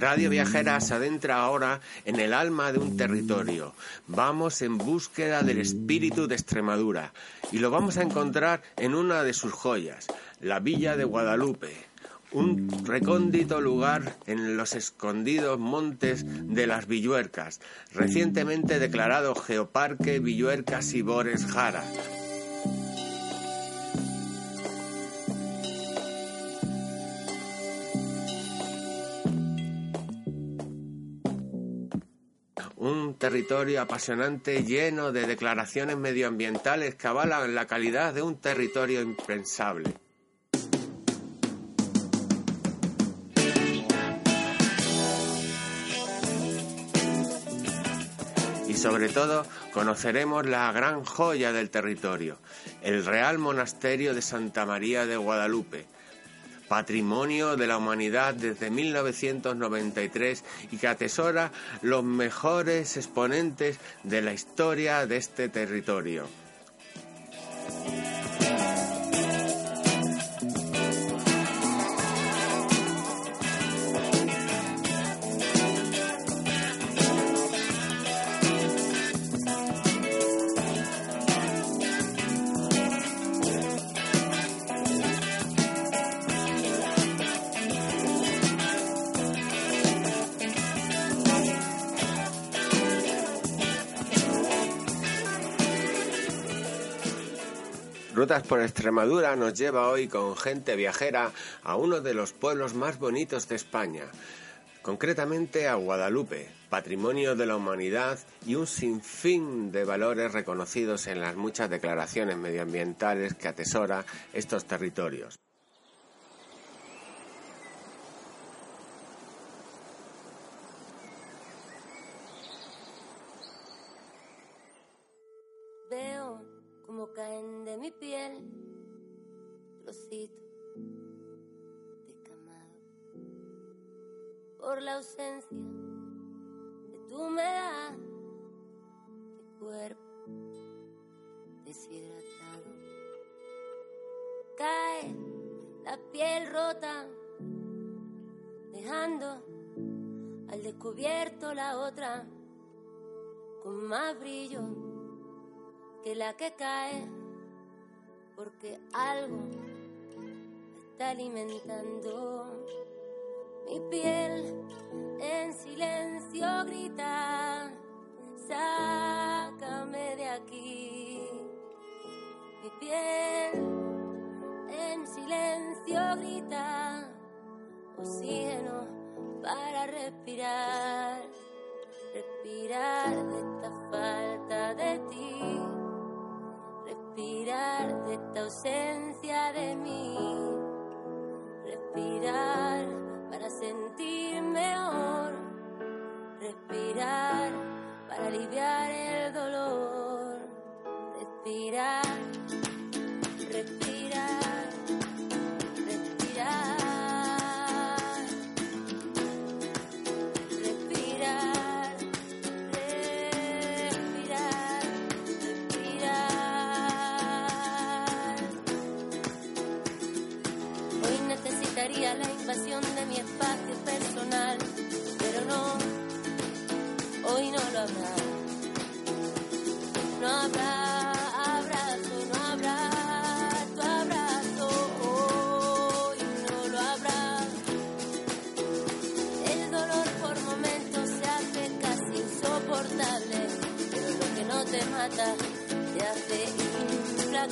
Radio Viajera se adentra ahora en el alma de un territorio. Vamos en búsqueda del espíritu de Extremadura y lo vamos a encontrar en una de sus joyas, la Villa de Guadalupe, un recóndito lugar en los escondidos montes de las Villuercas, recientemente declarado Geoparque Villuercas y Bores Jara. Territorio apasionante lleno de declaraciones medioambientales que avalan la calidad de un territorio impensable. Y sobre todo conoceremos la gran joya del territorio, el Real Monasterio de Santa María de Guadalupe, Patrimonio de la Humanidad desde 1993 y que atesora los mejores exponentes de la historia de este territorio. Rutas por Extremadura nos lleva hoy con gente viajera a uno de los pueblos más bonitos de España, concretamente a Guadalupe, patrimonio de la humanidad y un sinfín de valores reconocidos en las muchas declaraciones medioambientales que atesora estos territorios. Más brillo que la que cae, porque algo está alimentando mi piel en silencio grita, sácame de aquí. Mi piel en silencio grita, oxígeno para respirar, respirar de esta falta de ti. Respirar de esta ausencia de mí, respirar para sentir mejor, respirar para aliviar el dolor, respirar,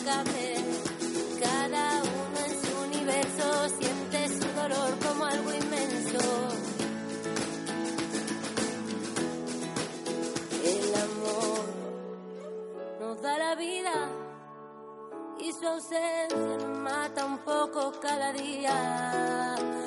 Cada uno en su universo siente su dolor como algo inmenso. El amor nos da la vida y su ausencia nos mata un poco cada día.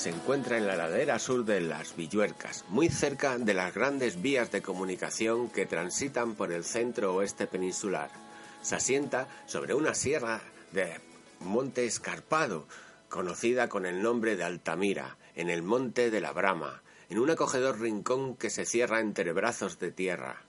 Se encuentra en la ladera sur de las Villuercas, muy cerca de las grandes vías de comunicación que transitan por el centro oeste peninsular. Se asienta sobre una sierra de monte escarpado, conocida con el nombre de Altamira, en el monte de la Brama, en un acogedor rincón que se cierra entre brazos de tierra.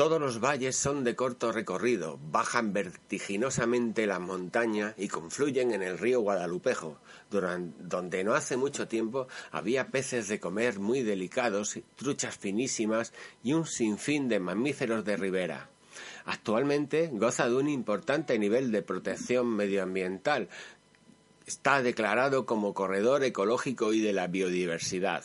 Todos los valles son de corto recorrido, bajan vertiginosamente la montaña y confluyen en el río Guadalupejo, donde no hace mucho tiempo había peces de comer muy delicados, truchas finísimas y un sinfín de mamíferos de ribera. Actualmente goza de un importante nivel de protección medioambiental. Está declarado como corredor ecológico y de la biodiversidad.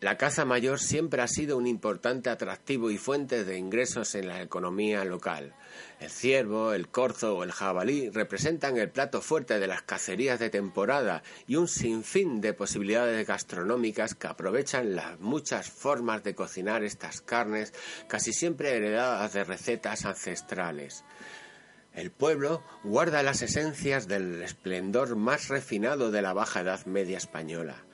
La caza mayor siempre ha sido un importante atractivo y fuente de ingresos en la economía local. El ciervo, el corzo o el jabalí representan el plato fuerte de las cacerías de temporada y un sinfín de posibilidades gastronómicas que aprovechan las muchas formas de cocinar estas carnes, casi siempre heredadas de recetas ancestrales. El pueblo guarda las esencias del esplendor más refinado de la Baja Edad Media española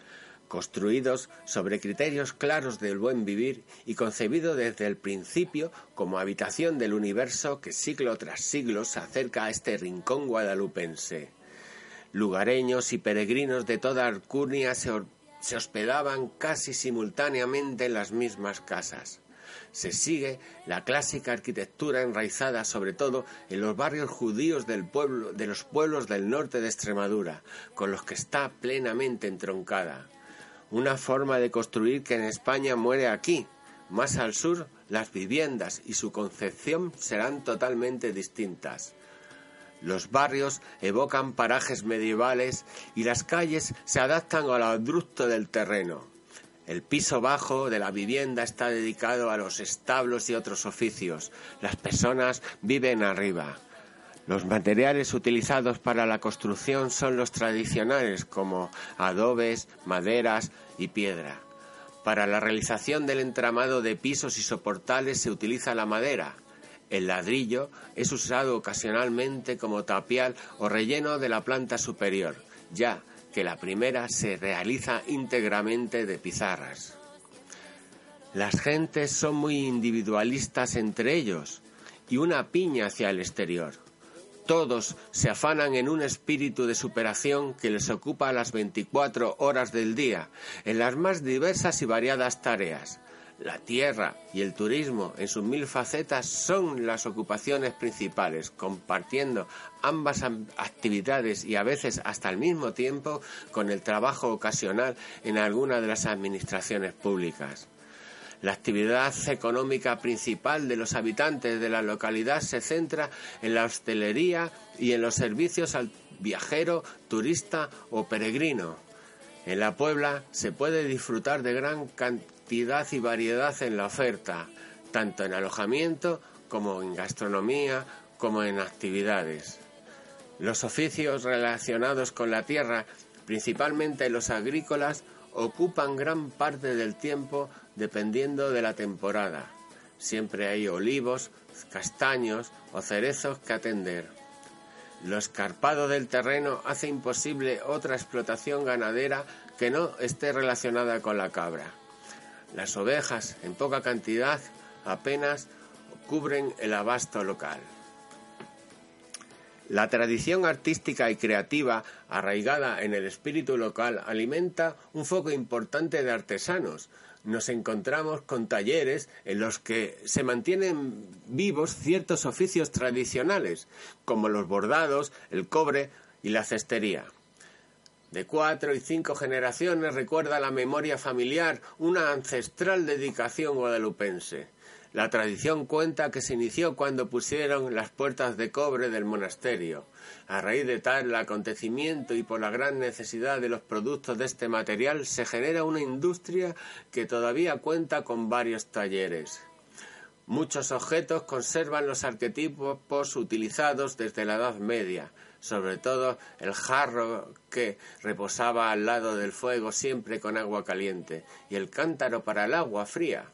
construidos sobre criterios claros del buen vivir y concebido desde el principio como habitación del universo que siglo tras siglo se acerca a este rincón guadalupense. Lugareños y peregrinos de toda Arcunia se, se hospedaban casi simultáneamente en las mismas casas. Se sigue la clásica arquitectura enraizada sobre todo en los barrios judíos de los pueblos del norte de Extremadura, con los que está plenamente entroncada una forma de construir que en España muere aquí. Más al sur, las viviendas y su concepción serán totalmente distintas. Los barrios evocan parajes medievales y las calles se adaptan al abrupto del terreno. El piso bajo de la vivienda está dedicado a los establos y otros oficios. Las personas viven arriba. Los materiales utilizados para la construcción son los tradicionales como adobes, maderas y piedra. Para la realización del entramado de pisos y soportales se utiliza la madera. El ladrillo es usado ocasionalmente como tapial o relleno de la planta superior, ya que la primera se realiza íntegramente de pizarras. Las gentes son muy individualistas entre ellos y una piña hacia el exterior. Todos se afanan en un espíritu de superación que les ocupa las 24 horas del día, en las más diversas y variadas tareas. La tierra y el turismo en sus mil facetas son las ocupaciones principales, compartiendo ambas actividades y a veces hasta al mismo tiempo con el trabajo ocasional en alguna de las administraciones públicas. La actividad económica principal de los habitantes de la localidad se centra en la hostelería y en los servicios al viajero, turista o peregrino. En la Puebla se puede disfrutar de gran cantidad y variedad en la oferta, tanto en alojamiento como en gastronomía, como en actividades. Los oficios relacionados con la tierra, principalmente los agrícolas, ocupan gran parte del tiempo dependiendo de la temporada. Siempre hay olivos, castaños o cerezos que atender. Lo escarpado del terreno hace imposible otra explotación ganadera que no esté relacionada con la cabra. Las ovejas, en poca cantidad, apenas cubren el abasto local. La tradición artística y creativa, arraigada en el espíritu local, alimenta un foco importante de artesanos. Nos encontramos con talleres en los que se mantienen vivos ciertos oficios tradicionales, como los bordados, el cobre y la cestería. De cuatro y cinco generaciones recuerda la memoria familiar una ancestral dedicación guadalupense. La tradición cuenta que se inició cuando pusieron las puertas de cobre del monasterio. A raíz de tal acontecimiento y por la gran necesidad de los productos de este material se genera una industria que todavía cuenta con varios talleres. Muchos objetos conservan los arquetipos utilizados desde la Edad Media, sobre todo el jarro que reposaba al lado del fuego siempre con agua caliente y el cántaro para el agua fría.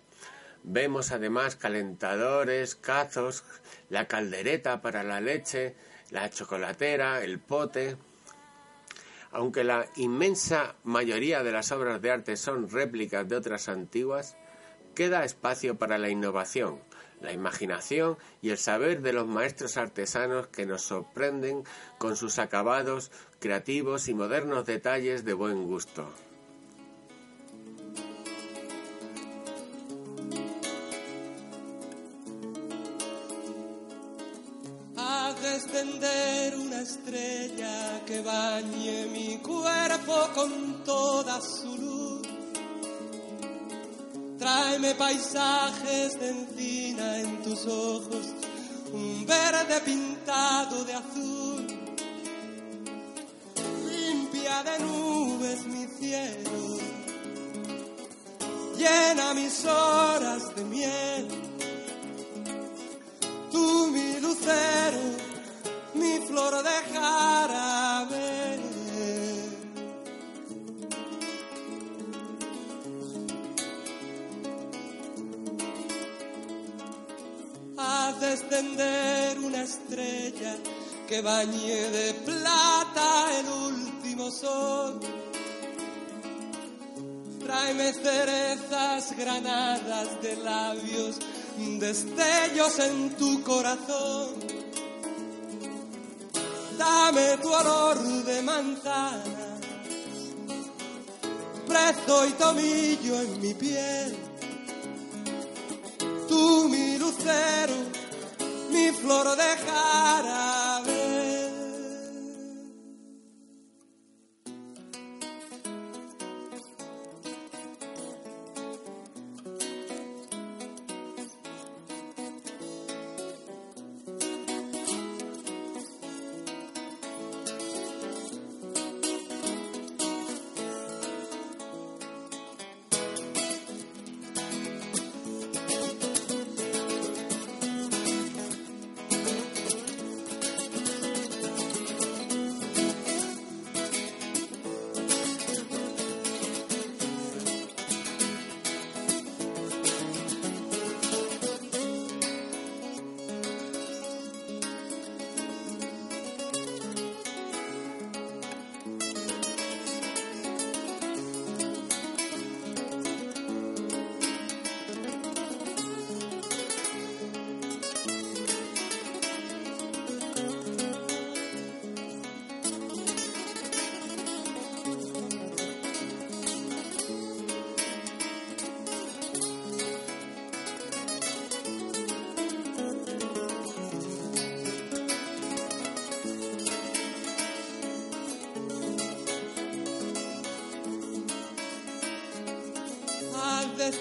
Vemos además calentadores, cazos, la caldereta para la leche, la chocolatera, el pote. Aunque la inmensa mayoría de las obras de arte son réplicas de otras antiguas, queda espacio para la innovación, la imaginación y el saber de los maestros artesanos que nos sorprenden con sus acabados creativos y modernos detalles de buen gusto. Descender una estrella que bañe mi cuerpo con toda su luz. Tráeme paisajes de encina en tus ojos, un verde pintado de azul. Limpia de nubes mi cielo, llena mis horas de miel. Tú mi lucero flor de jarabe. Haz descender una estrella que bañe de plata el último sol. Tráeme cerezas granadas de labios, destellos en tu corazón dame tu olor de manzana, prezo y tomillo en mi piel, tú mi lucero, mi flor de jarabe.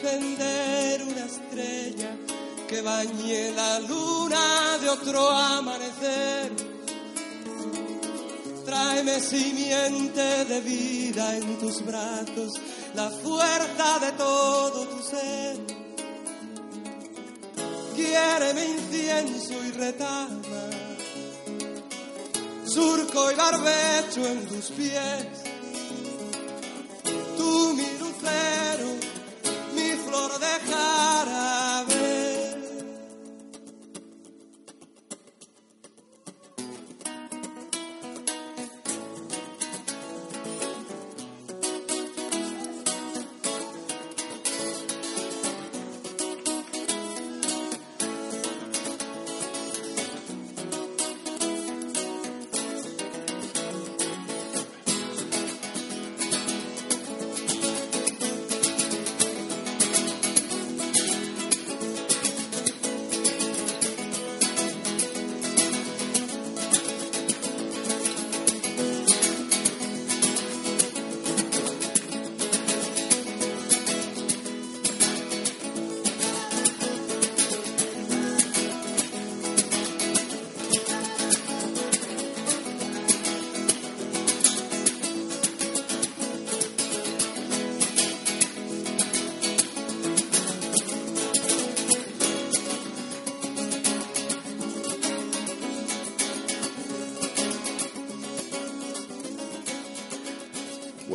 Descender una estrella que bañe la luna de otro amanecer. Tráeme simiente de vida en tus brazos, la fuerza de todo tu ser. mi incienso y retama, surco y barbecho en tus pies.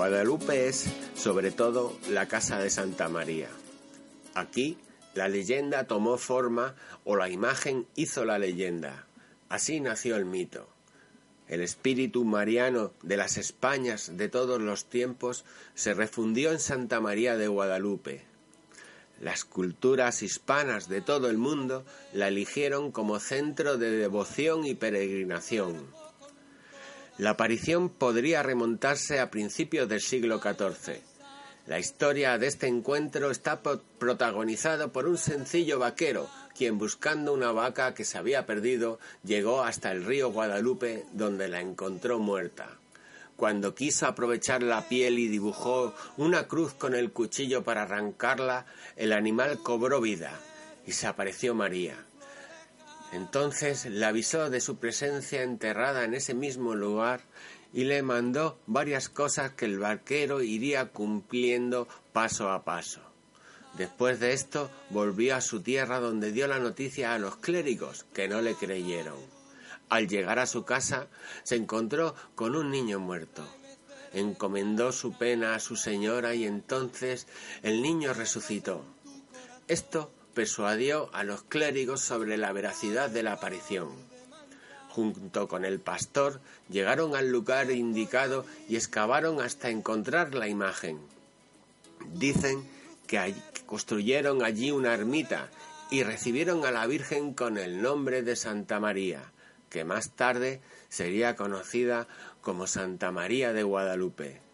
Guadalupe es, sobre todo, la casa de Santa María. Aquí, la leyenda tomó forma o la imagen hizo la leyenda. Así nació el mito. el espíritu mariano de las Españas de todos los tiempos se refundió en Santa María de Guadalupe. Las culturas hispanas de todo el mundo la eligieron como centro de devoción y peregrinación. La aparición podría remontarse a principios del siglo XIV. La historia de este encuentro está protagonizada por un sencillo vaquero quien buscando una vaca que se había perdido llegó hasta el río Guadalupe donde la encontró muerta. Cuando quiso aprovechar la piel y dibujó una cruz con el cuchillo para arrancarla, el animal cobró vida y se apareció María. Entonces le avisó de su presencia enterrada en ese mismo lugar y le mandó varias cosas que el vaquero iría cumpliendo paso a paso. Después de esto volvió a su tierra donde dio la noticia a los clérigos, que no le creyeron. Al llegar a su casa se encontró con un niño muerto. Encomendó su pena a su señora y entonces el niño resucitó. Esto persuadió a los clérigos sobre la veracidad de la aparición. Junto con el pastor llegaron al lugar indicado y excavaron hasta encontrar la imagen. Dicen que construyeron allí una ermita y recibieron a la Virgen con el nombre de Santa María, que más tarde sería conocida como Santa María de Guadalupe.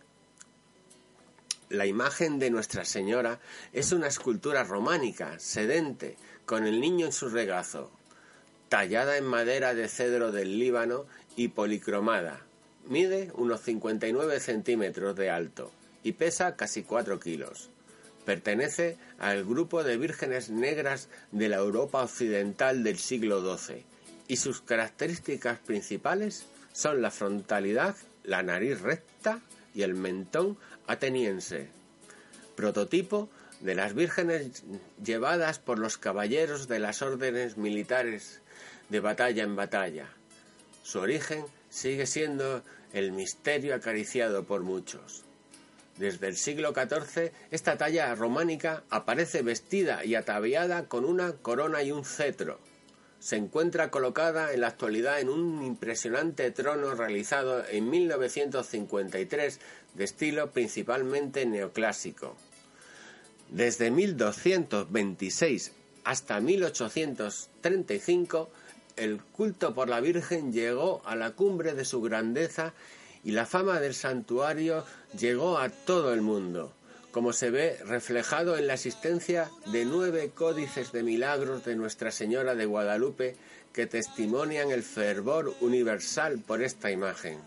La imagen de Nuestra Señora es una escultura románica, sedente, con el niño en su regazo, tallada en madera de cedro del Líbano y policromada. Mide unos 59 centímetros de alto y pesa casi 4 kilos. Pertenece al grupo de vírgenes negras de la Europa occidental del siglo XII y sus características principales son la frontalidad, la nariz recta y el mentón ateniense. Prototipo de las vírgenes llevadas por los caballeros de las órdenes militares de batalla en batalla. Su origen sigue siendo el misterio acariciado por muchos. Desde el siglo XIV, esta talla románica aparece vestida y ataviada con una corona y un cetro. Se encuentra colocada en la actualidad en un impresionante trono realizado en 1953 de estilo principalmente neoclásico. Desde 1226 hasta 1835, el culto por la Virgen llegó a la cumbre de su grandeza y la fama del santuario llegó a todo el mundo, como se ve reflejado en la existencia de nueve códices de milagros de Nuestra Señora de Guadalupe que testimonian el fervor universal por esta imagen.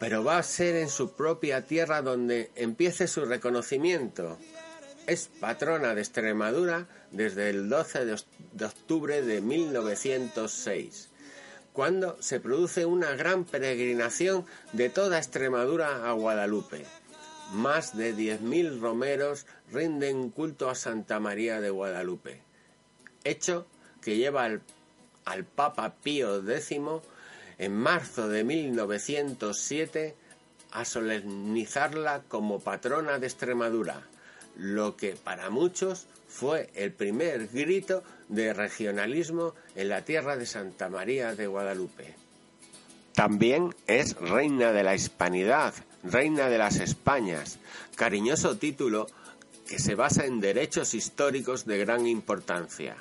Pero va a ser en su propia tierra donde empiece su reconocimiento. Es patrona de Extremadura desde el 12 de octubre de 1906 cuando se produce una gran peregrinación de toda Extremadura a Guadalupe. Más de 10.000 romeros rinden culto a Santa María de Guadalupe, hecho que lleva al, al Papa Pío X en marzo de 1907 a solemnizarla como patrona de Extremadura, lo que para muchos fue el primer grito de regionalismo en la tierra de Santa María de Guadalupe. También es reina de la hispanidad, reina de las Españas, cariñoso título que se basa en derechos históricos de gran importancia.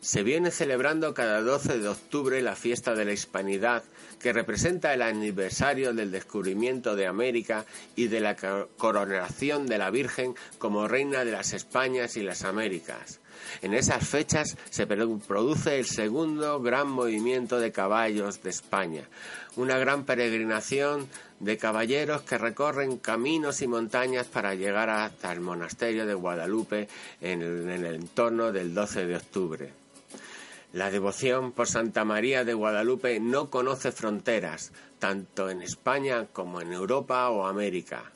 Se viene celebrando cada 12 de octubre la fiesta de la Hispanidad, que representa el aniversario del descubrimiento de América y de la coronación de la Virgen como reina de las Españas y las Américas. En esas fechas se produce el segundo gran movimiento de caballos de España, una gran peregrinación de caballeros que recorren caminos y montañas para llegar hasta el monasterio de Guadalupe en el, en el entorno del 12 de octubre. La devoción por Santa María de Guadalupe no conoce fronteras, tanto en España como en Europa o América.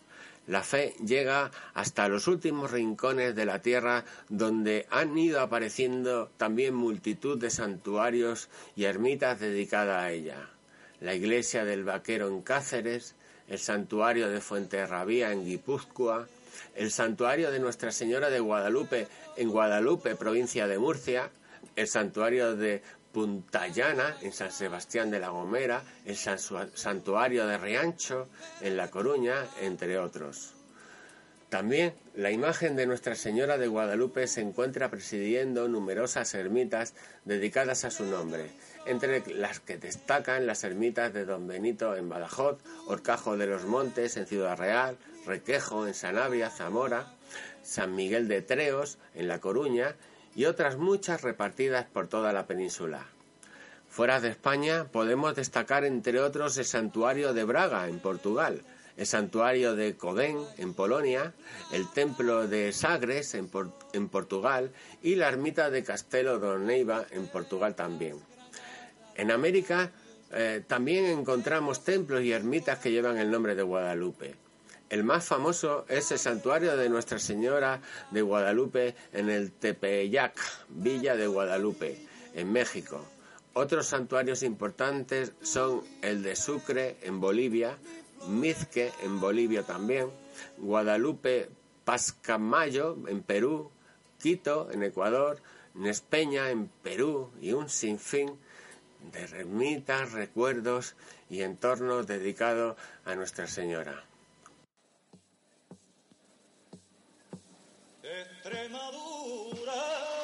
La fe llega hasta los últimos rincones de la tierra donde han ido apareciendo también multitud de santuarios y ermitas dedicadas a ella. La iglesia del Vaquero en Cáceres, el santuario de Fuenterrabía en Guipúzcoa, el santuario de Nuestra Señora de Guadalupe en Guadalupe, provincia de Murcia, el santuario de Punta Llana, en San Sebastián de la Gomera, el Santuario de Riancho, en La Coruña, entre otros. También la imagen de Nuestra Señora de Guadalupe se encuentra presidiendo numerosas ermitas dedicadas a su nombre, entre las que destacan las ermitas de Don Benito en Badajoz, Orcajo de los Montes en Ciudad Real, Requejo en Sanabria, Zamora, San Miguel de Treos en La Coruña y otras muchas repartidas por toda la península. Fuera de España podemos destacar entre otros el santuario de Braga en Portugal, el santuario de Codén en Polonia, el templo de Sagres en, Portugal y la ermita de Castelo do Neiva en Portugal también. En América eh, también encontramos templos y ermitas que llevan el nombre de Guadalupe. El más famoso es el santuario de Nuestra Señora de Guadalupe en el Tepeyac, Villa de Guadalupe, en México. Otros santuarios importantes son el de Sucre, en Bolivia, Mizque en Bolivia también, Guadalupe Pascamayo en Perú, Quito en Ecuador, Nespeña en Perú y un sinfín de remitas, recuerdos y entornos dedicados a Nuestra Señora. Campo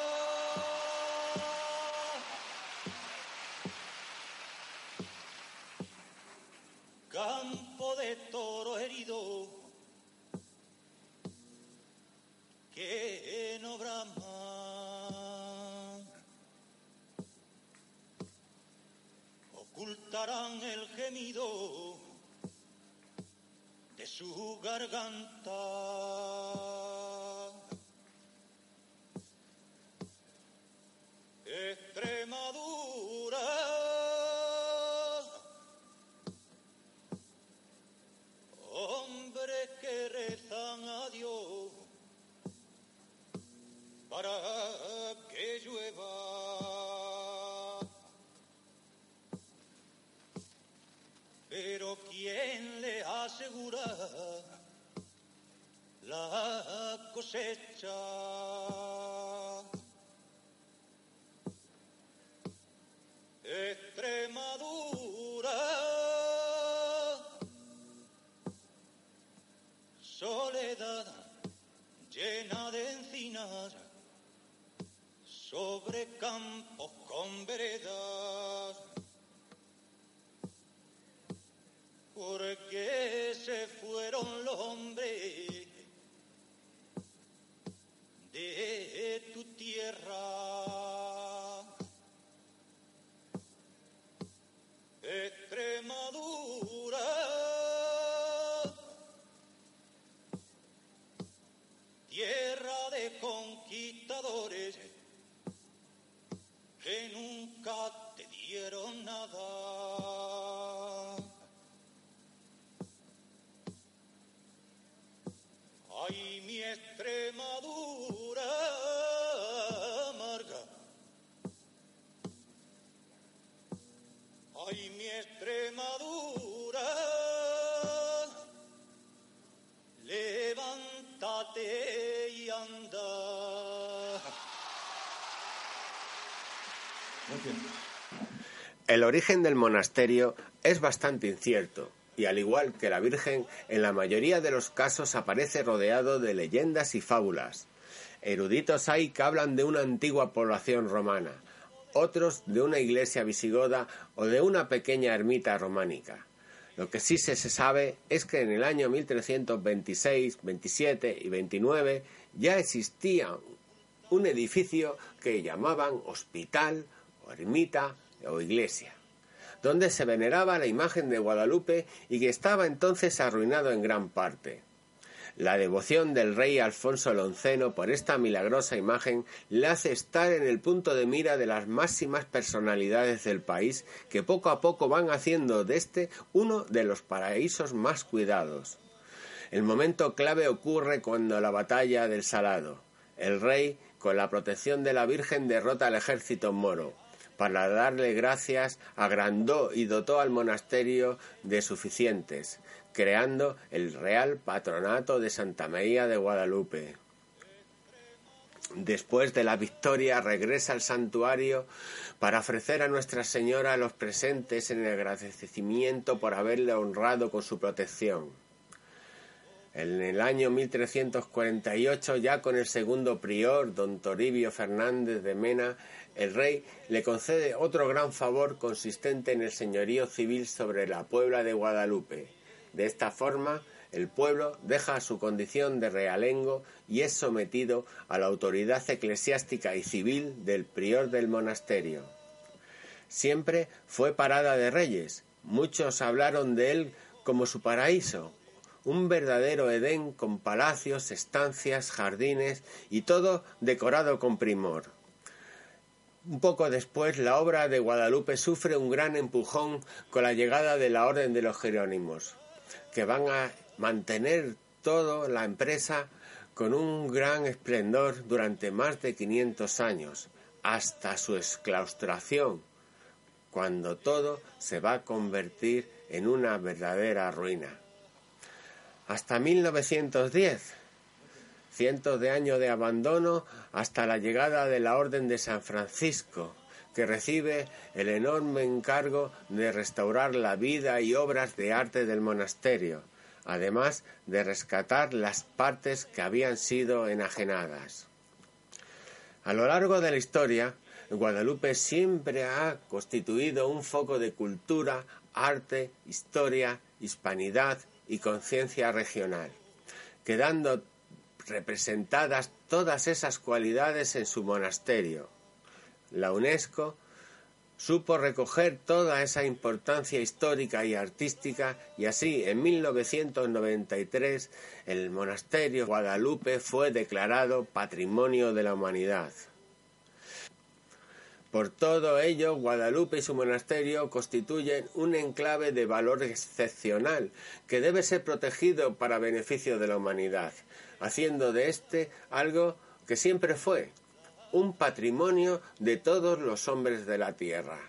origen del monasterio es bastante incierto y al igual que la Virgen, en la mayoría de los casos aparece rodeado de leyendas y fábulas. Eruditos hay que hablan de una antigua población romana, otros de una iglesia visigoda o de una pequeña ermita románica. Lo que sí se sabe es que en el año 1326, 27 y 29 ya existía un edificio que llamaban hospital o ermita o iglesia, donde se veneraba la imagen de Guadalupe y que estaba entonces arruinado en gran parte. La devoción del rey Alfonso XI por esta milagrosa imagen le hace estar en el punto de mira de las máximas personalidades del país que poco a poco van haciendo de este uno de los paraísos más cuidados. El momento clave ocurre cuando la batalla del Salado. El rey, con la protección de la Virgen, derrota al ejército moro. Para darle gracias, agrandó y dotó al monasterio de suficientes, creando el Real Patronato de Santa María de Guadalupe. Después de la victoria regresa al santuario para ofrecer a Nuestra Señora los presentes en el agradecimiento por haberle honrado con su protección. En el año 1348, ya con el segundo prior, don Toribio Fernández de Mena, el rey le concede otro gran favor consistente en el señorío civil sobre la Puebla de Guadalupe. De esta forma, el pueblo deja su condición de realengo y es sometido a la autoridad eclesiástica y civil del prior del monasterio. Siempre fue parada de reyes. Muchos hablaron de él como su paraíso, un verdadero Edén con palacios, estancias, jardines y todo decorado con primor. Un poco después, la obra de Guadalupe sufre un gran empujón con la llegada de la Orden de los Jerónimos, que van a mantener toda la empresa con un gran esplendor durante más de 500 años, hasta su exclaustración, cuando todo se va a convertir en una verdadera ruina. Hasta 1910, cientos de años de abandono hasta la llegada de la Orden de San Francisco, que recibe el enorme encargo de restaurar la vida y obras de arte del monasterio, además de rescatar las partes que habían sido enajenadas. A lo largo de la historia, Guadalupe siempre ha constituido un foco de cultura, arte, historia, hispanidad y conciencia regional, quedando representadas todas esas cualidades en su monasterio. La UNESCO supo recoger toda esa importancia histórica y artística y así en 1993 el monasterio Guadalupe fue declarado Patrimonio de la Humanidad. Por todo ello, Guadalupe y su monasterio constituyen un enclave de valor excepcional que debe ser protegido para beneficio de la humanidad, haciendo de éste algo que siempre fue, un patrimonio de todos los hombres de la tierra.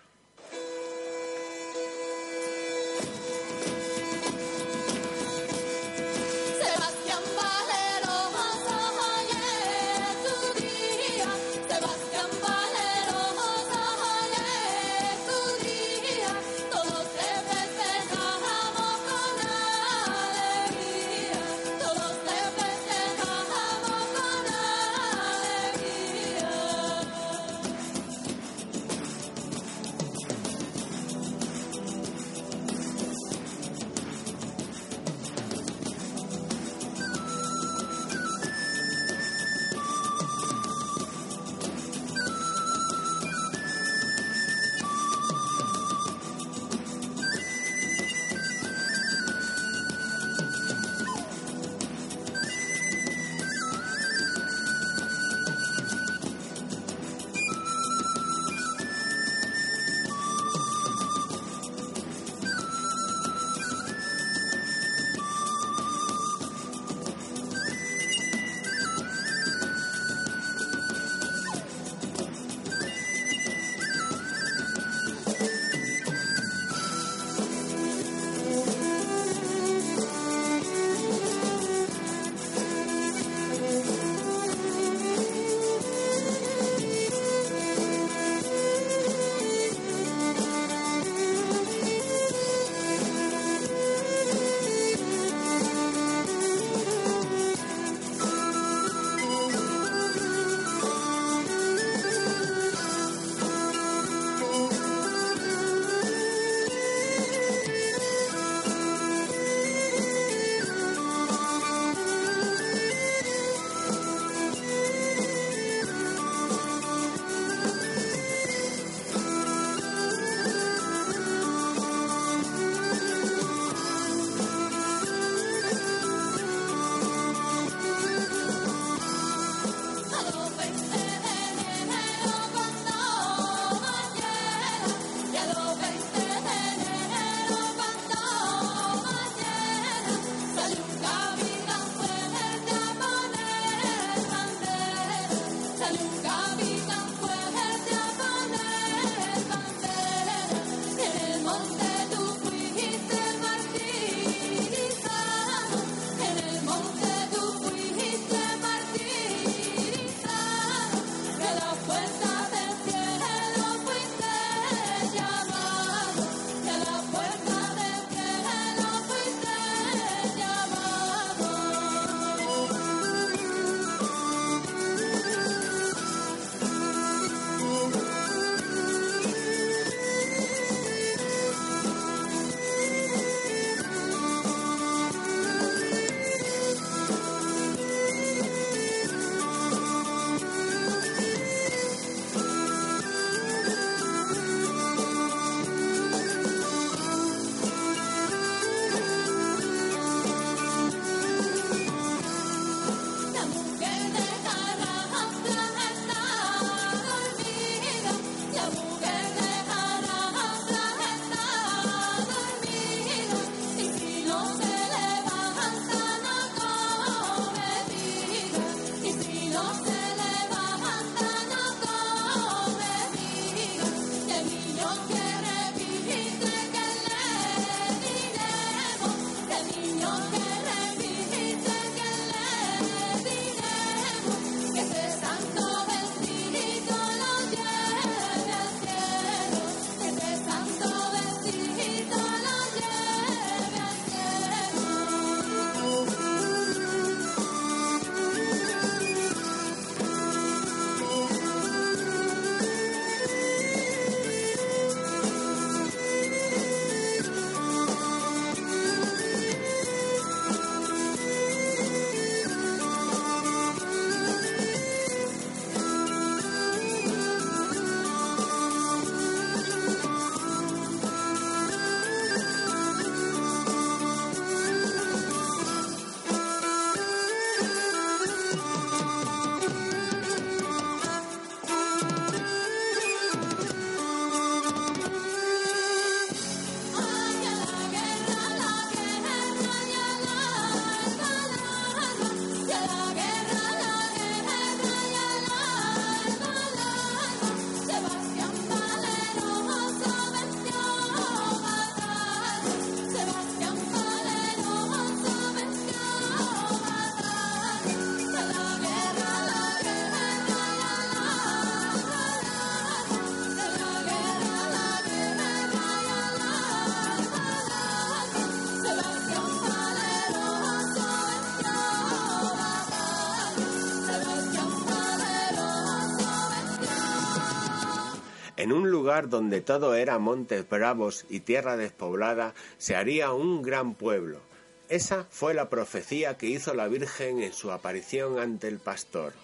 En un lugar donde todo era montes bravos y tierra despoblada, se haría un gran pueblo. Esa fue la profecía que hizo la Virgen en su aparición ante el pastor.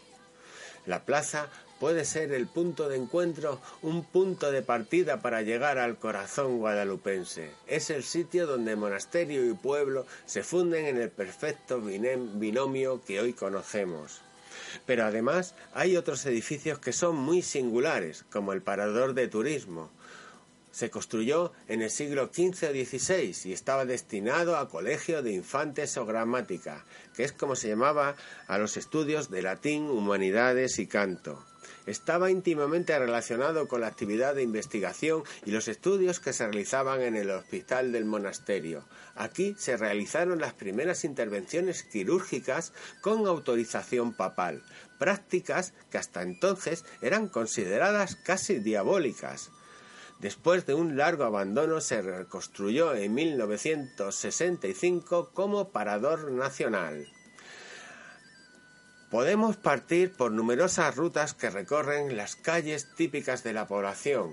La plaza puede ser el punto de encuentro, un punto de partida para llegar al corazón guadalupense. Es el sitio donde monasterio y pueblo se funden en el perfecto binomio que hoy conocemos. Pero además hay otros edificios que son muy singulares, como el Parador de Turismo. Se construyó en el siglo XV o XVI y estaba destinado a colegio de infantes o gramática, que es como se llamaba a los estudios de latín, humanidades y canto estaba íntimamente relacionado con la actividad de investigación y los estudios que se realizaban en el hospital del monasterio. Aquí se realizaron las primeras intervenciones quirúrgicas con autorización papal, prácticas que hasta entonces eran consideradas casi diabólicas. Después de un largo abandono se reconstruyó en 1965 como parador nacional. Podemos partir por numerosas rutas que recorren las calles típicas de la población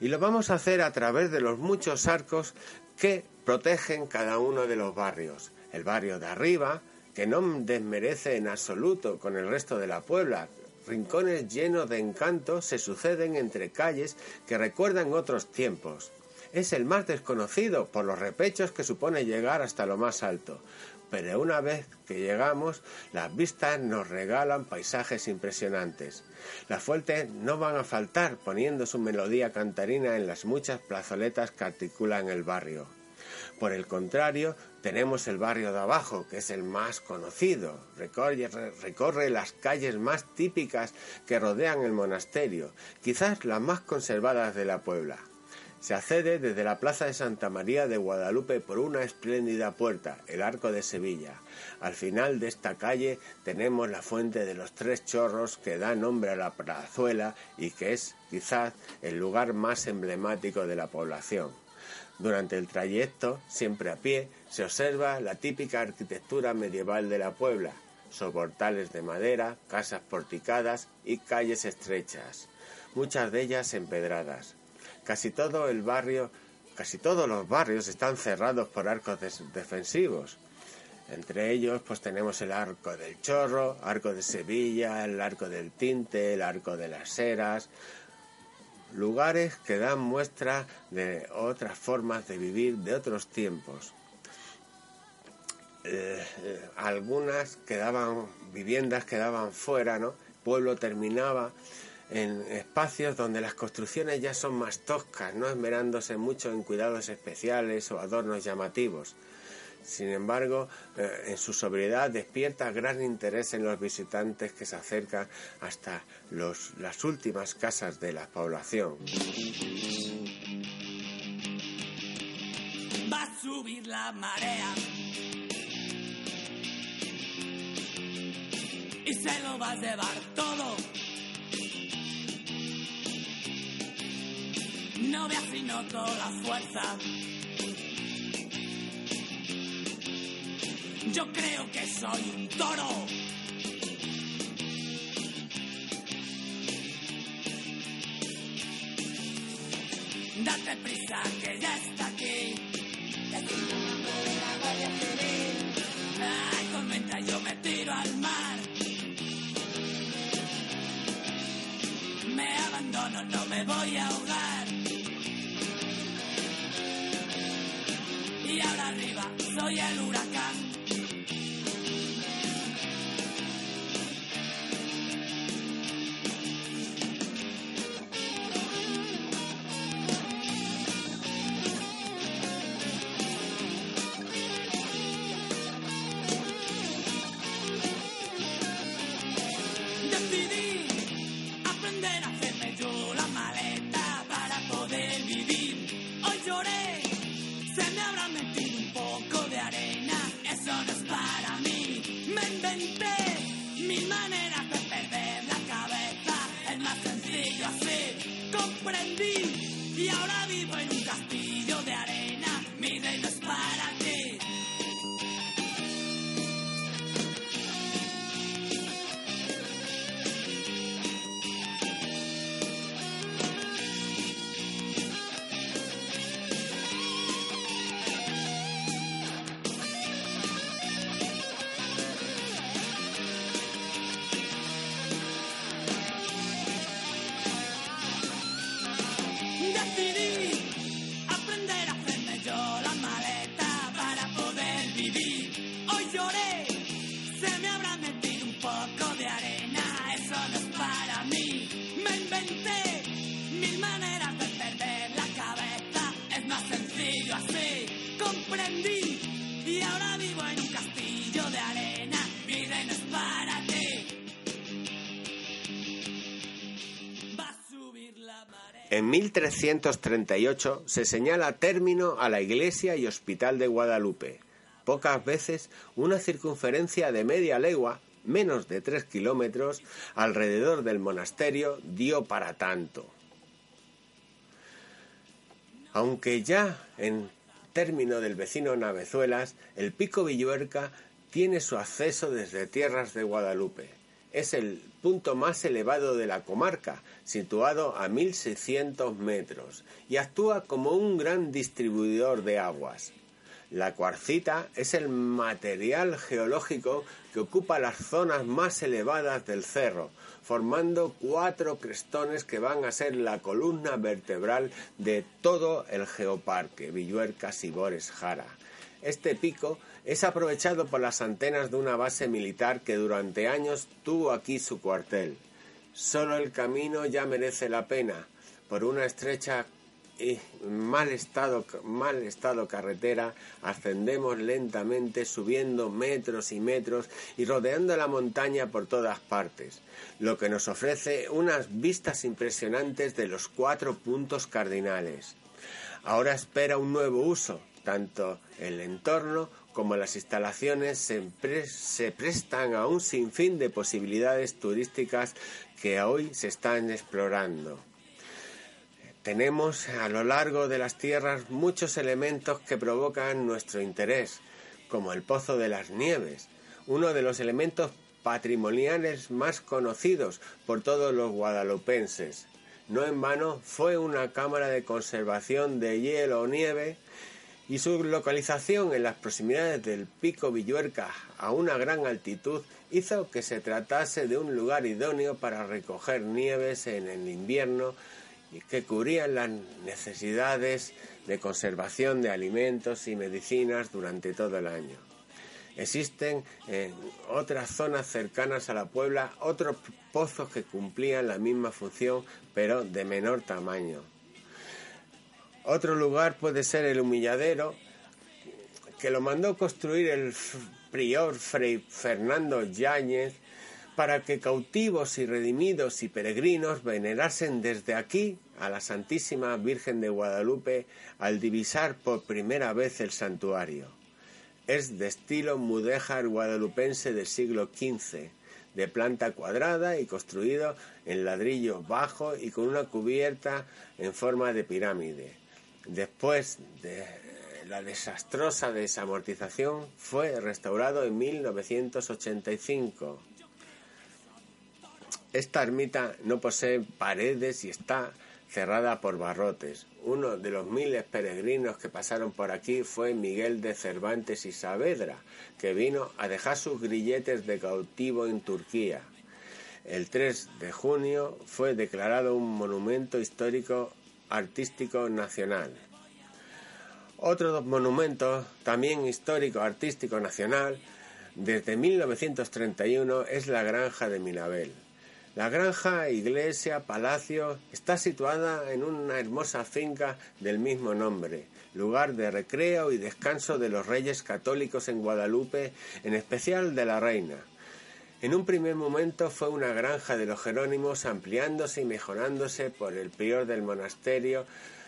y lo vamos a hacer a través de los muchos arcos que protegen cada uno de los barrios. El barrio de arriba, que no desmerece en absoluto con el resto de la Puebla, rincones llenos de encanto se suceden entre calles que recuerdan otros tiempos. Es el más desconocido por los repechos que supone llegar hasta lo más alto, pero una vez que llegamos, las vistas nos regalan paisajes impresionantes. Las fuentes no van a faltar poniendo su melodía cantarina en las muchas plazoletas que articulan el barrio. Por el contrario, tenemos el barrio de abajo, que es el más conocido. Recorre, recorre, las calles más típicas que rodean el monasterio, quizás las más conservadas de la Puebla. Se accede desde la Plaza de Santa María de Guadalupe por una espléndida puerta, el Arco de Sevilla. Al final de esta calle tenemos la Fuente de los Tres Chorros que da nombre a la plazuela y que es quizás el lugar más emblemático de la población. Durante el trayecto, siempre a pie, se observa la típica arquitectura medieval de la Puebla, soportales de madera, casas porticadas y calles estrechas, muchas de ellas empedradas. Casi todo el barrio, casi todos los barrios están cerrados por arcos defensivos. Entre ellos, pues tenemos el arco del Chorro, arco de Sevilla, el arco del Tinte, el arco de las Heras, lugares que dan muestra de otras formas de vivir de otros tiempos. Eh, eh, algunas quedaban, viviendas quedaban fuera, ¿no? Pueblo terminaba en espacios donde las construcciones ya son más toscas, no esmerándose mucho en cuidados especiales o adornos llamativos. Sin embargo, eh, en su sobriedad despierta gran interés en los visitantes que se acercan hasta las últimas casas de la población. Va a subir la marea y se lo va a llevar todo no veas si noto la fuerza. Yo creo que soy un toro. Date prisa que ya está aquí. Ay, tormenta, yo me tiro al mar. Me abandono, no me voy a ahogar. Arriba soy el huracán. En 1338 se señala término a la iglesia y hospital de Guadalupe. Pocas veces una circunferencia de media legua, menos de tres kilómetros, alrededor del monasterio dio para tanto. Aunque ya en término del vecino Navezuelas, el pico Villuerca tiene su acceso desde tierras de Guadalupe. Es el punto más elevado de la comarca, situado a 1600 metros, y actúa como un gran distribuidor de aguas. La cuarcita es el material geológico que ocupa las zonas más elevadas del cerro, formando cuatro crestones que van a ser la columna vertebral de todo el geoparque Villuerca Sibores Jara. Este pico es aprovechado por las antenas de una base militar que durante años tuvo aquí su cuartel. Solo el camino ya merece la pena, por una estrecha y mal estado, mal estado carretera, ascendemos lentamente, subiendo metros y metros y rodeando la montaña por todas partes, lo que nos ofrece unas vistas impresionantes de los cuatro puntos cardinales. Ahora espera un nuevo uso, tanto el entorno como las instalaciones se, se prestan a un sinfín de posibilidades turísticas que hoy se están explorando. Tenemos a lo largo de las tierras muchos elementos que provocan nuestro interés, como el Pozo de las Nieves, uno de los elementos patrimoniales más conocidos por todos los guadalupenses. No en vano fue una cámara de conservación de hielo o nieve y su localización en las proximidades del pico Villuerca a una gran altitud hizo que se tratase de un lugar idóneo para recoger nieves en el invierno y que cubrían las necesidades de conservación de alimentos y medicinas durante todo el año. Existen en otras zonas cercanas a la Puebla otros pozos que cumplían la misma función pero de menor tamaño. Otro lugar puede ser el humilladero, que lo mandó construir el prior Fray Fernando Yáñez para que cautivos y redimidos y peregrinos venerasen desde aquí a la Santísima Virgen de Guadalupe al divisar por primera vez el santuario. Es de estilo mudéjar guadalupense del siglo XV, de planta cuadrada y construido en ladrillo bajo y con una cubierta en forma de pirámide. Después de la desastrosa desamortización, fue restaurado en 1985. Esta ermita no posee paredes y está cerrada por barrotes. Uno de los miles peregrinos que pasaron por aquí fue Miguel de Cervantes y Saavedra, que vino a dejar sus grilletes de cautivo en Turquía. El 3 de junio fue declarado un monumento histórico artístico nacional. Otro monumento, también histórico artístico nacional, desde 1931 es la Granja de Minabel. La granja, iglesia, palacio está situada en una hermosa finca del mismo nombre, lugar de recreo y descanso de los reyes católicos en Guadalupe, en especial de la reina. En un primer momento fue una granja de los Jerónimos ampliándose y mejorándose por el prior del monasterio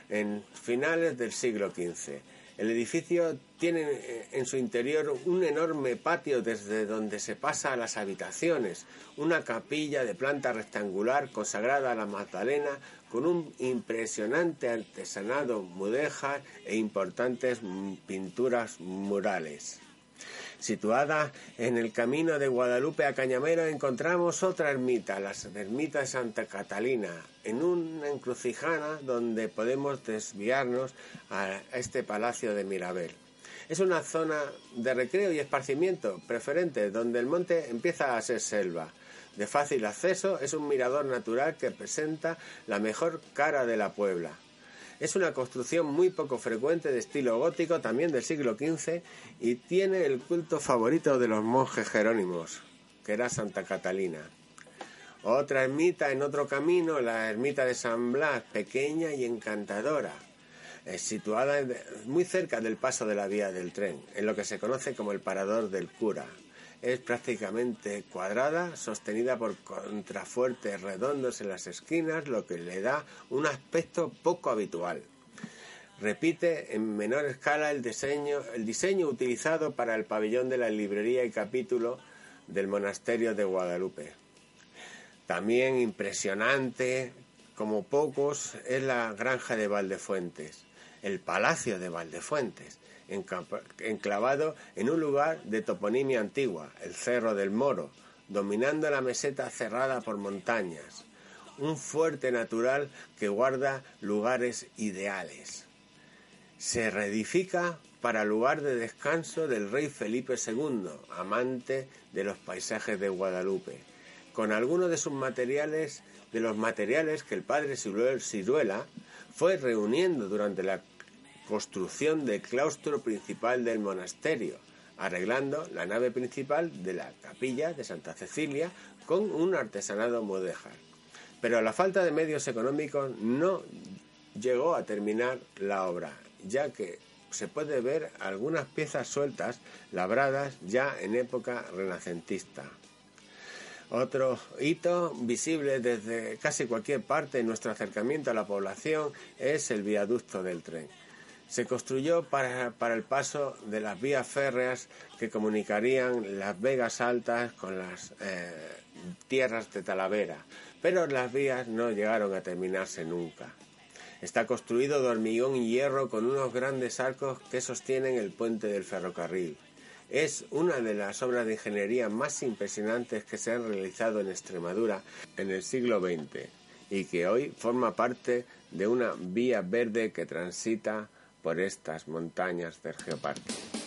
en finales del siglo XV. El edificio tiene eh, en su interior un enorme patio desde donde se pasa a las habitaciones, una capilla de planta rectangular consagrada a la Magdalena con un impresionante artesanado mudéjar e importantes pinturas murales. Situada en el camino de Guadalupe a Cañamero encontramos otra ermita, la ermita de Santa Catalina, en una encrucijana donde podemos desviarnos a este palacio de Mirabel. Es una zona de recreo y esparcimiento preferente donde el monte empieza a ser selva. De fácil acceso es un mirador natural que presenta la mejor cara de la Puebla. Es una construcción muy poco frecuente de estilo gótico, también del siglo XV, y tiene el culto favorito de los monjes jerónimos, que era Santa Catalina. Otra ermita en otro camino, la ermita de San Blas, pequeña y encantadora. situada muy cerca del paso de la vía del tren, en lo que se conoce como el Parador del Cura. Es prácticamente cuadrada, sostenida por contrafuertes redondos en las esquinas, lo que le da un aspecto poco habitual. Repite en menor escala el diseño, el diseño utilizado para el pabellón de la librería y capítulo del monasterio de Guadalupe. También impresionante, como pocos, es la granja de Valdefuentes, el palacio de Valdefuentes, enclavado en un lugar de toponimia antigua, el Cerro del Moro, dominando la meseta cerrada por montañas, un fuerte natural que guarda lugares ideales. Se reedifica para lugar de descanso del rey Felipe II, amante de los paisajes de Guadalupe, con algunos de sus materiales, de los materiales que el padre Ciruel- Ciruela fue reuniendo durante la construcción del claustro principal del monasterio, arreglando la nave principal de la capilla de Santa Cecilia con un artesanado mudéjar. Pero la falta de medios económicos no llegó a terminar la obra, ya que se puede ver algunas piezas sueltas labradas ya en época renacentista. Otro hito visible desde casi cualquier parte en nuestro acercamiento a la población es el viaducto del tren. Se construyó para, para el paso de las vías férreas que comunicarían las Vegas Altas con las eh, tierras de Talavera, pero las vías no llegaron a terminarse nunca. Está construido de hormigón y hierro con unos grandes arcos que sostienen el puente del ferrocarril. Es una de las obras de ingeniería más impresionantes que se han realizado en Extremadura en el siglo XX y que hoy forma parte de una vía verde que transita por estas montañas del Geoparque.